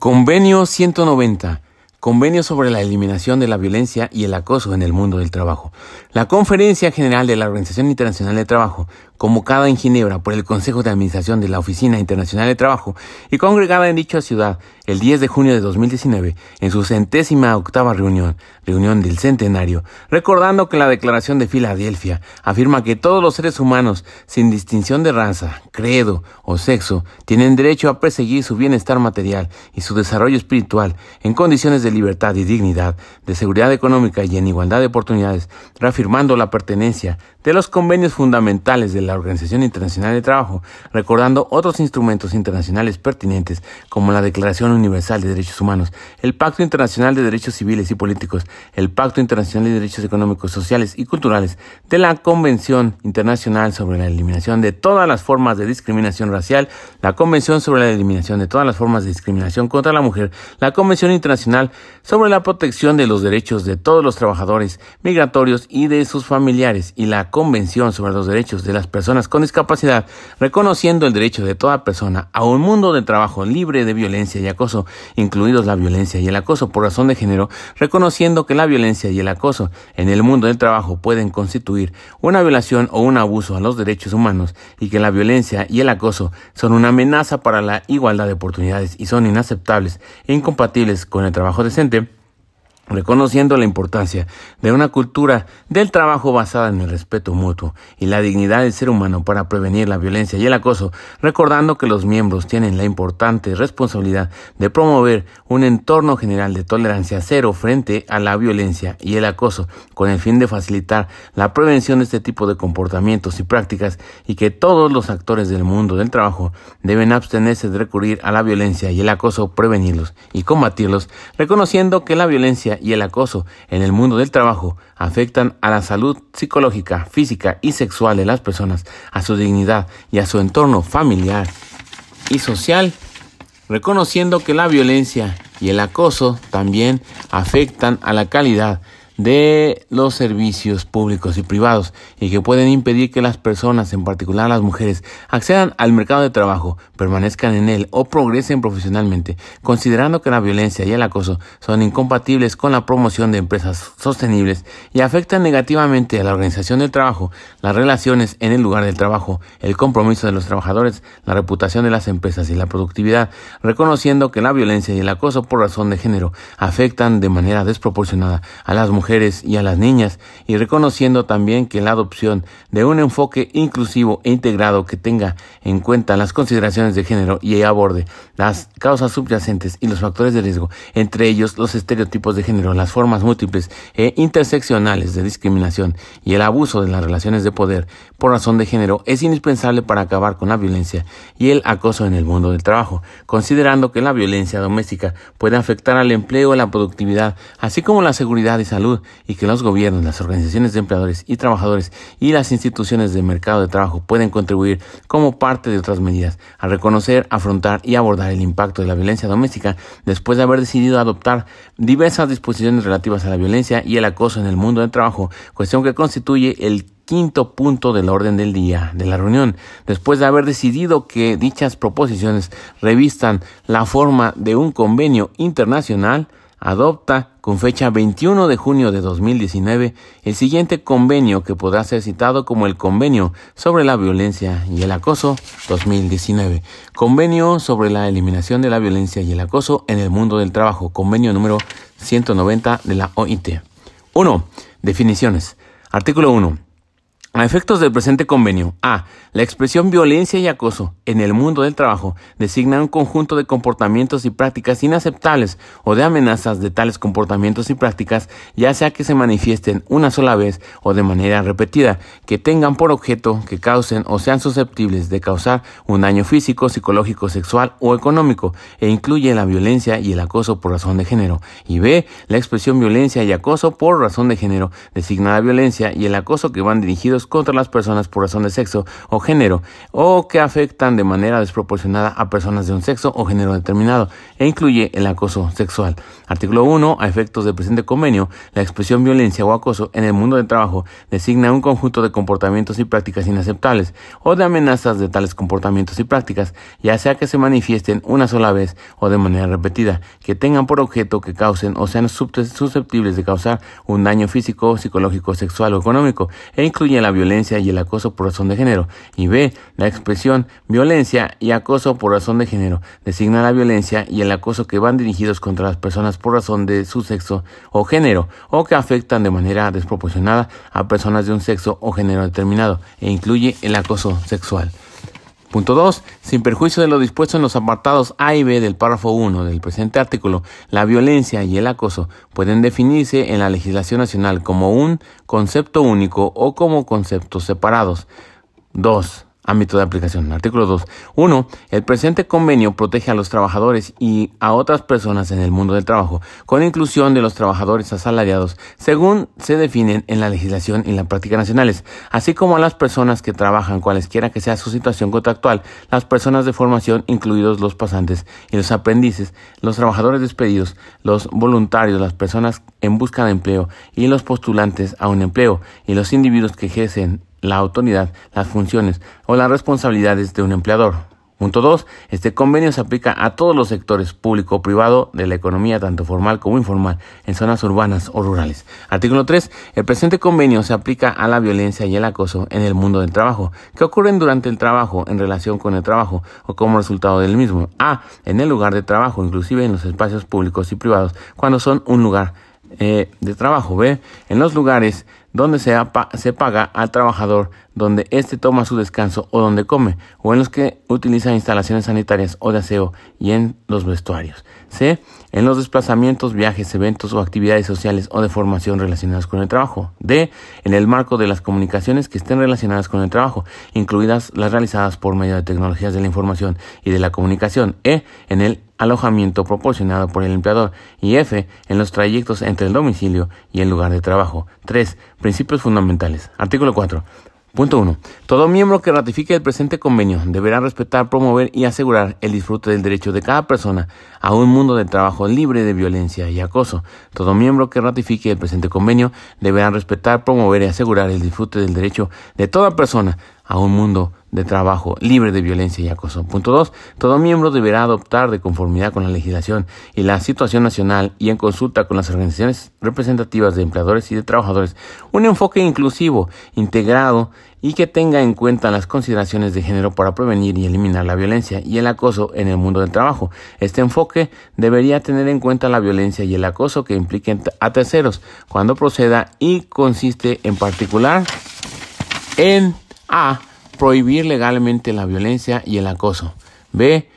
Convenio 190. Convenio sobre la eliminación de la violencia y el acoso en el mundo del trabajo. La Conferencia General de la Organización Internacional de Trabajo, convocada en Ginebra por el Consejo de Administración de la Oficina Internacional de Trabajo y congregada en dicha ciudad el 10 de junio de 2019 en su centésima octava reunión, reunión del centenario, recordando que la Declaración de Filadelfia afirma que todos los seres humanos, sin distinción de raza, credo o sexo, tienen derecho a perseguir su bienestar material y su desarrollo espiritual en condiciones de libertad y dignidad, de seguridad económica y en igualdad de oportunidades, reafirmando la pertenencia de los convenios fundamentales de la Organización Internacional de Trabajo, recordando otros instrumentos internacionales pertinentes como la Declaración Universal de Derechos Humanos, el Pacto Internacional de Derechos Civiles y Políticos, el Pacto Internacional de Derechos Económicos, Sociales y Culturales, de la Convención Internacional sobre la Eliminación de todas las formas de discriminación racial, la Convención sobre la Eliminación de todas las formas de discriminación contra la mujer, la Convención Internacional sobre la Protección de los Derechos de todos los trabajadores migratorios y de sus familiares y la Convención sobre los Derechos de las Personas con Discapacidad, reconociendo el derecho de toda persona a un mundo de trabajo libre de violencia y acoso, incluidos la violencia y el acoso por razón de género, reconociendo que la violencia y el acoso en el mundo del trabajo pueden constituir una violación o un abuso a los derechos humanos y que la violencia y el acoso son una amenaza para la igualdad de oportunidades y son inaceptables e incompatibles con el trabajo decente reconociendo la importancia de una cultura del trabajo basada en el respeto mutuo y la dignidad del ser humano para prevenir la violencia y el acoso, recordando que los miembros tienen la importante responsabilidad de promover un entorno general de tolerancia cero frente a la violencia y el acoso, con el fin de facilitar la prevención de este tipo de comportamientos y prácticas y que todos los actores del mundo del trabajo deben abstenerse de recurrir a la violencia y el acoso, prevenirlos y combatirlos, reconociendo que la violencia y el acoso en el mundo del trabajo afectan a la salud psicológica, física y sexual de las personas, a su dignidad y a su entorno familiar y social, reconociendo que la violencia y el acoso también afectan a la calidad de los servicios públicos y privados y que pueden impedir que las personas, en particular las mujeres, accedan al mercado de trabajo, permanezcan en él o progresen profesionalmente, considerando que la violencia y el acoso son incompatibles con la promoción de empresas sostenibles y afectan negativamente a la organización del trabajo, las relaciones en el lugar del trabajo, el compromiso de los trabajadores, la reputación de las empresas y la productividad, reconociendo que la violencia y el acoso por razón de género afectan de manera desproporcionada a las mujeres y a las niñas y reconociendo también que la adopción de un enfoque inclusivo e integrado que tenga en cuenta las consideraciones de género y aborde las causas subyacentes y los factores de riesgo, entre ellos los estereotipos de género, las formas múltiples e interseccionales de discriminación y el abuso de las relaciones de poder por razón de género es indispensable para acabar con la violencia y el acoso en el mundo del trabajo, considerando que la violencia doméstica puede afectar al empleo la productividad, así como la seguridad y salud y que los gobiernos, las organizaciones de empleadores y trabajadores y las instituciones de mercado de trabajo pueden contribuir como parte de otras medidas a reconocer, afrontar y abordar el impacto de la violencia doméstica después de haber decidido adoptar diversas disposiciones relativas a la violencia y el acoso en el mundo del trabajo, cuestión que constituye el quinto punto del orden del día de la reunión, después de haber decidido que dichas proposiciones revistan la forma de un convenio internacional, adopta con fecha 21 de junio de 2019 el siguiente convenio que podrá ser citado como el Convenio sobre la Violencia y el Acoso 2019. Convenio sobre la eliminación de la violencia y el acoso en el mundo del trabajo. Convenio número 190 de la OIT. 1. Definiciones. Artículo 1. A efectos del presente convenio, A. La expresión violencia y acoso en el mundo del trabajo designa un conjunto de comportamientos y prácticas inaceptables o de amenazas de tales comportamientos y prácticas, ya sea que se manifiesten una sola vez o de manera repetida, que tengan por objeto que causen o sean susceptibles de causar un daño físico, psicológico, sexual o económico, e incluye la violencia y el acoso por razón de género. Y B. La expresión violencia y acoso por razón de género designa la violencia y el acoso que van dirigidos contra las personas por razón de sexo o género, o que afectan de manera desproporcionada a personas de un sexo o género determinado, e incluye el acoso sexual. Artículo 1. A efectos del presente convenio, la expresión violencia o acoso en el mundo del trabajo designa un conjunto de comportamientos y prácticas inaceptables o de amenazas de tales comportamientos y prácticas, ya sea que se manifiesten una sola vez o de manera repetida, que tengan por objeto que causen o sean susceptibles de causar un daño físico, psicológico, sexual o económico, e incluye la violencia y el acoso por razón de género. Y B. La expresión violencia y acoso por razón de género designa la violencia y el acoso que van dirigidos contra las personas por razón de su sexo o género, o que afectan de manera desproporcionada a personas de un sexo o género determinado, e incluye el acoso sexual. Punto 2. Sin perjuicio de lo dispuesto en los apartados A y B del párrafo 1 del presente artículo, la violencia y el acoso pueden definirse en la legislación nacional como un concepto único o como conceptos separados. 2. Ámbito de aplicación. Artículo 2. 1. El presente convenio protege a los trabajadores y a otras personas en el mundo del trabajo, con inclusión de los trabajadores asalariados, según se definen en la legislación y la práctica nacionales, así como a las personas que trabajan cualesquiera que sea su situación contractual, las personas de formación, incluidos los pasantes y los aprendices, los trabajadores despedidos, los voluntarios, las personas en busca de empleo y los postulantes a un empleo, y los individuos que ejercen la autoridad, las funciones o las responsabilidades de un empleador. Punto 2. Este convenio se aplica a todos los sectores público o privado de la economía, tanto formal como informal, en zonas urbanas o rurales. Artículo 3. El presente convenio se aplica a la violencia y el acoso en el mundo del trabajo, que ocurren durante el trabajo, en relación con el trabajo o como resultado del mismo. A. En el lugar de trabajo, inclusive en los espacios públicos y privados, cuando son un lugar eh, de trabajo. B. En los lugares donde se, se paga al trabajador, donde éste toma su descanso o donde come, o en los que utiliza instalaciones sanitarias o de aseo y en los vestuarios. C. En los desplazamientos, viajes, eventos o actividades sociales o de formación relacionadas con el trabajo. D. En el marco de las comunicaciones que estén relacionadas con el trabajo, incluidas las realizadas por medio de tecnologías de la información y de la comunicación. E. En el alojamiento proporcionado por el empleador y F en los trayectos entre el domicilio y el lugar de trabajo. 3. Principios fundamentales. Artículo 4. Punto 1. Todo miembro que ratifique el presente convenio deberá respetar, promover y asegurar el disfrute del derecho de cada persona a un mundo de trabajo libre de violencia y acoso. Todo miembro que ratifique el presente convenio deberá respetar, promover y asegurar el disfrute del derecho de toda persona a un mundo de trabajo libre de violencia y acoso. Punto 2. Todo miembro deberá adoptar de conformidad con la legislación y la situación nacional y en consulta con las organizaciones representativas de empleadores y de trabajadores un enfoque inclusivo, integrado y que tenga en cuenta las consideraciones de género para prevenir y eliminar la violencia y el acoso en el mundo del trabajo. Este enfoque debería tener en cuenta la violencia y el acoso que impliquen a terceros cuando proceda y consiste en particular en a. Prohibir legalmente la violencia y el acoso. B.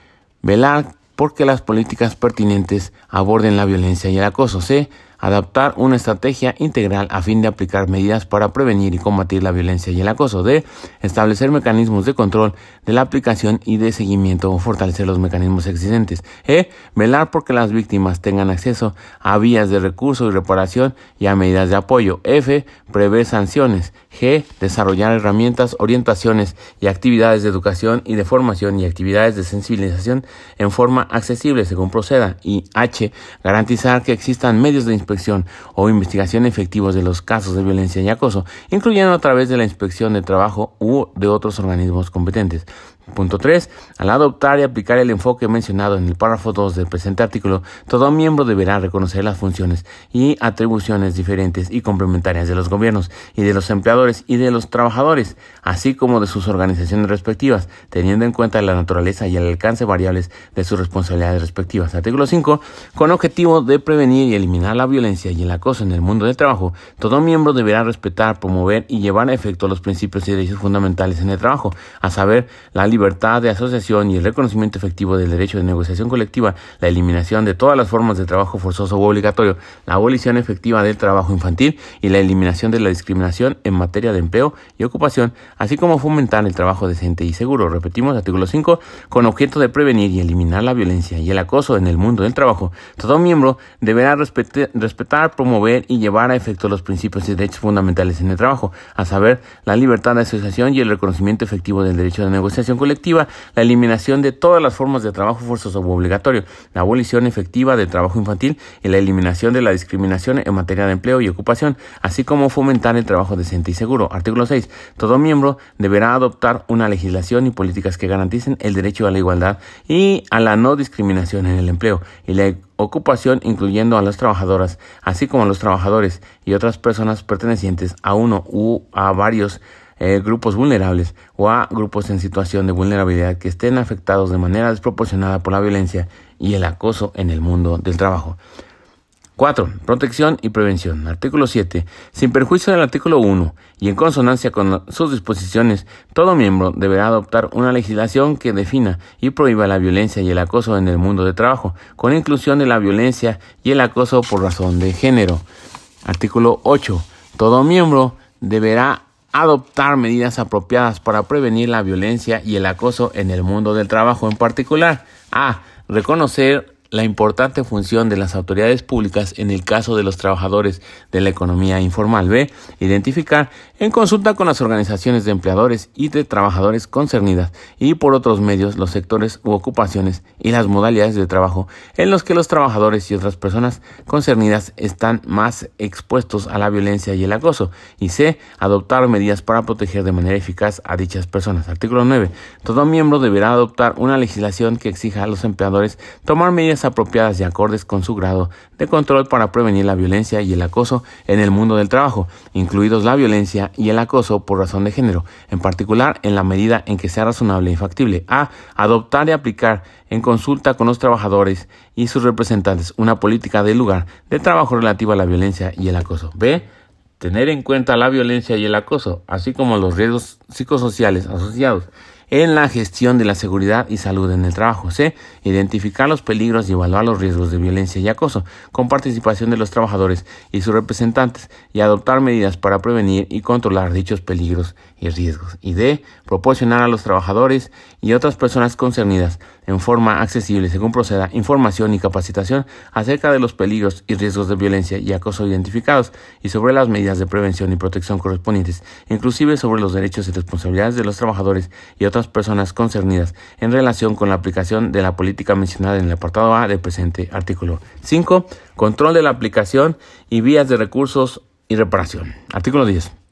Velar porque las políticas pertinentes aborden la violencia y el acoso. C adaptar una estrategia integral a fin de aplicar medidas para prevenir y combatir la violencia y el acoso. D. Establecer mecanismos de control de la aplicación y de seguimiento o fortalecer los mecanismos existentes. E. Velar porque las víctimas tengan acceso a vías de recurso y reparación y a medidas de apoyo. F. Prever sanciones. G. Desarrollar herramientas, orientaciones y actividades de educación y de formación y actividades de sensibilización en forma accesible según proceda. Y H. Garantizar que existan medios de inspección o investigación efectivos de los casos de violencia y acoso, incluyendo a través de la inspección de trabajo u de otros organismos competentes. Punto 3. Al adoptar y aplicar el enfoque mencionado en el párrafo 2 del presente artículo, todo miembro deberá reconocer las funciones y atribuciones diferentes y complementarias de los gobiernos y de los empleadores y de los trabajadores, así como de sus organizaciones respectivas, teniendo en cuenta la naturaleza y el alcance variables de sus responsabilidades respectivas. Artículo 5. Con objetivo de prevenir y eliminar la violencia y el acoso en el mundo del trabajo, todo miembro deberá respetar, promover y llevar a efecto los principios y derechos fundamentales en el trabajo, a saber, la libertad de asociación y el reconocimiento efectivo del derecho de negociación colectiva, la eliminación de todas las formas de trabajo forzoso u obligatorio, la abolición efectiva del trabajo infantil y la eliminación de la discriminación en materia de empleo y ocupación, así como fomentar el trabajo decente y seguro. Repetimos, artículo 5, con objeto de prevenir y eliminar la violencia y el acoso en el mundo del trabajo. Todo miembro deberá respetar, promover y llevar a efecto los principios y derechos fundamentales en el trabajo, a saber, la libertad de asociación y el reconocimiento efectivo del derecho de negociación colectiva, la eliminación de todas las formas de trabajo forzoso o obligatorio, la abolición efectiva del trabajo infantil y la eliminación de la discriminación en materia de empleo y ocupación, así como fomentar el trabajo decente y seguro. Artículo 6. Todo miembro deberá adoptar una legislación y políticas que garanticen el derecho a la igualdad y a la no discriminación en el empleo y la ocupación incluyendo a las trabajadoras, así como a los trabajadores y otras personas pertenecientes a uno u a varios eh, grupos vulnerables o a grupos en situación de vulnerabilidad que estén afectados de manera desproporcionada por la violencia y el acoso en el mundo del trabajo. 4. Protección y prevención. Artículo 7. Sin perjuicio del artículo 1 y en consonancia con sus disposiciones, todo miembro deberá adoptar una legislación que defina y prohíba la violencia y el acoso en el mundo de trabajo, con inclusión de la violencia y el acoso por razón de género. Artículo 8. Todo miembro deberá adoptar medidas apropiadas para prevenir la violencia y el acoso en el mundo del trabajo en particular. A. Reconocer la importante función de las autoridades públicas en el caso de los trabajadores de la economía informal. B. Identificar en consulta con las organizaciones de empleadores y de trabajadores concernidas y por otros medios los sectores u ocupaciones y las modalidades de trabajo en los que los trabajadores y otras personas concernidas están más expuestos a la violencia y el acoso. Y C. Adoptar medidas para proteger de manera eficaz a dichas personas. Artículo 9. Todo miembro deberá adoptar una legislación que exija a los empleadores tomar medidas apropiadas y acordes con su grado de control para prevenir la violencia y el acoso en el mundo del trabajo, incluidos la violencia y el acoso por razón de género, en particular en la medida en que sea razonable y factible. A. Adoptar y aplicar en consulta con los trabajadores y sus representantes una política del lugar de trabajo relativa a la violencia y el acoso. B. Tener en cuenta la violencia y el acoso, así como los riesgos psicosociales asociados en la gestión de la seguridad y salud en el trabajo. C. Identificar los peligros y evaluar los riesgos de violencia y acoso con participación de los trabajadores y sus representantes y adoptar medidas para prevenir y controlar dichos peligros y riesgos. Y D. Proporcionar a los trabajadores y otras personas concernidas en forma accesible, según proceda, información y capacitación acerca de los peligros y riesgos de violencia y acoso identificados y sobre las medidas de prevención y protección correspondientes, inclusive sobre los derechos y responsabilidades de los trabajadores y otras personas concernidas en relación con la aplicación de la política mencionada en el apartado A del presente artículo. 5. Control de la aplicación y vías de recursos y reparación. Artículo 10.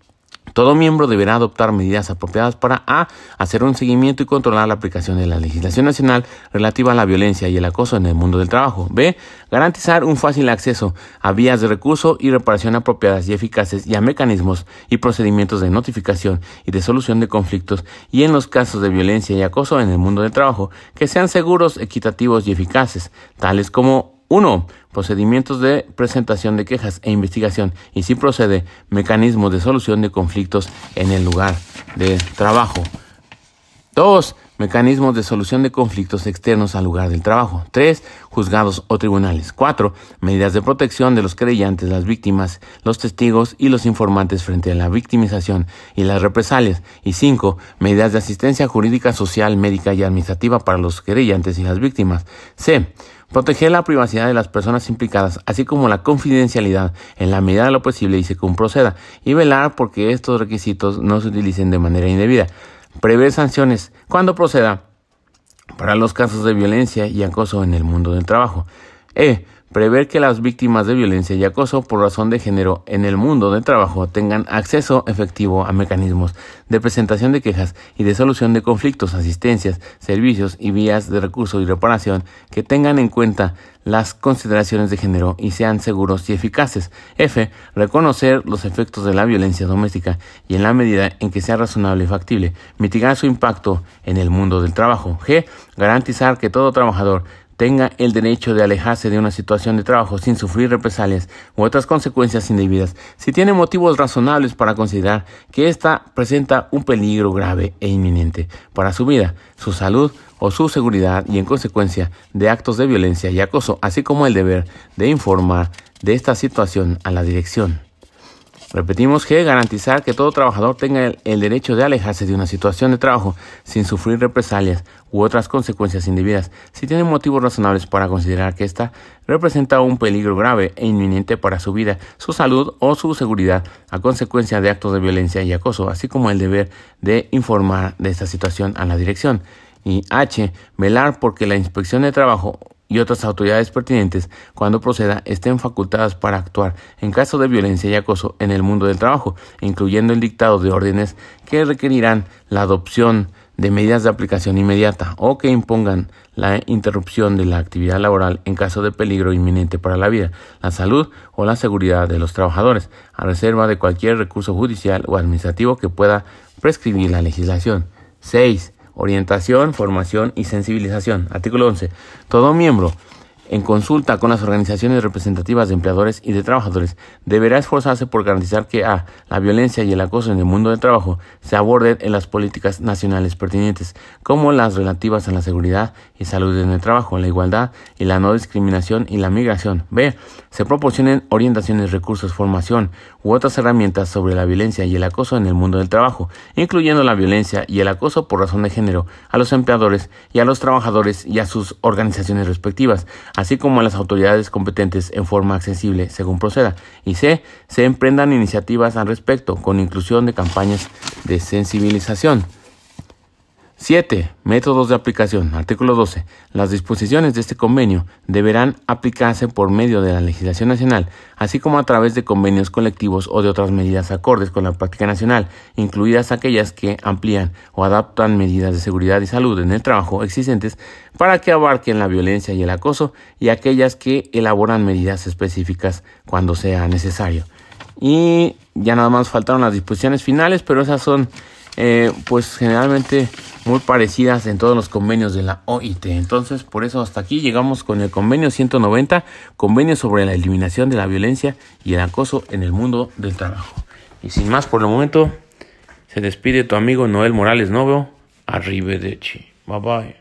Todo miembro deberá adoptar medidas apropiadas para A. hacer un seguimiento y controlar la aplicación de la legislación nacional relativa a la violencia y el acoso en el mundo del trabajo. B. Garantizar un fácil acceso a vías de recurso y reparación apropiadas y eficaces y a mecanismos y procedimientos de notificación y de solución de conflictos y en los casos de violencia y acoso en el mundo del trabajo que sean seguros, equitativos y eficaces, tales como 1. Procedimientos de presentación de quejas e investigación y si procede, mecanismos de solución de conflictos en el lugar de trabajo. 2. Mecanismos de solución de conflictos externos al lugar del trabajo. 3. Juzgados o tribunales. 4. Medidas de protección de los creyentes, las víctimas, los testigos y los informantes frente a la victimización y las represalias. Y 5. Medidas de asistencia jurídica, social, médica y administrativa para los creyentes y las víctimas. C. Proteger la privacidad de las personas implicadas, así como la confidencialidad en la medida de lo posible y según proceda, y velar porque estos requisitos no se utilicen de manera indebida. Prever sanciones cuando proceda para los casos de violencia y acoso en el mundo del trabajo. E. Prever que las víctimas de violencia y acoso por razón de género en el mundo del trabajo tengan acceso efectivo a mecanismos de presentación de quejas y de solución de conflictos, asistencias, servicios y vías de recurso y reparación que tengan en cuenta las consideraciones de género y sean seguros y eficaces. F. Reconocer los efectos de la violencia doméstica y en la medida en que sea razonable y factible, mitigar su impacto en el mundo del trabajo. G. Garantizar que todo trabajador tenga el derecho de alejarse de una situación de trabajo sin sufrir represalias u otras consecuencias indebidas si tiene motivos razonables para considerar que ésta presenta un peligro grave e inminente para su vida, su salud o su seguridad y en consecuencia de actos de violencia y acoso, así como el deber de informar de esta situación a la dirección. Repetimos que garantizar que todo trabajador tenga el, derecho de alejarse de una situación de trabajo sin sufrir represalias u otras consecuencias indebidas si tiene motivos razonables para considerar que ésta representa un peligro grave e inminente para su vida, su salud o su seguridad a consecuencia de actos de violencia y acoso, así como el deber de informar de esta situación a la dirección. Y H. Velar porque la inspección de trabajo y otras autoridades pertinentes, cuando proceda, estén facultadas para actuar en caso de violencia y acoso en el mundo del trabajo, incluyendo el dictado de órdenes que requerirán la adopción de medidas de aplicación inmediata o que impongan la interrupción de la actividad laboral en caso de peligro inminente para la vida, la salud o la seguridad de los trabajadores, a reserva de cualquier recurso judicial o administrativo que pueda prescribir la legislación. 6 orientación, formación y sensibilización. Artículo 11. Todo miembro en consulta con las organizaciones representativas de empleadores y de trabajadores, deberá esforzarse por garantizar que a. la violencia y el acoso en el mundo del trabajo se aborden en las políticas nacionales pertinentes, como las relativas a la seguridad y salud en el trabajo, la igualdad y la no discriminación y la migración. b. se proporcionen orientaciones, recursos, formación u otras herramientas sobre la violencia y el acoso en el mundo del trabajo, incluyendo la violencia y el acoso por razón de género a los empleadores y a los trabajadores y a sus organizaciones respectivas, así como a las autoridades competentes en forma accesible según proceda. Y C. Se emprendan iniciativas al respecto con inclusión de campañas de sensibilización. 7. Métodos de aplicación. Artículo 12. Las disposiciones de este convenio deberán aplicarse por medio de la legislación nacional, así como a través de convenios colectivos o de otras medidas acordes con la práctica nacional, incluidas aquellas que amplían o adaptan medidas de seguridad y salud en el trabajo existentes para que abarquen la violencia y el acoso, y aquellas que elaboran medidas específicas cuando sea necesario. Y ya nada más faltaron las disposiciones finales, pero esas son eh, pues generalmente muy parecidas en todos los convenios de la OIT. Entonces, por eso hasta aquí llegamos con el convenio 190, convenio sobre la eliminación de la violencia y el acoso en el mundo del trabajo. Y sin más por el momento, se despide tu amigo Noel Morales Novo. Arrivederci. Bye bye.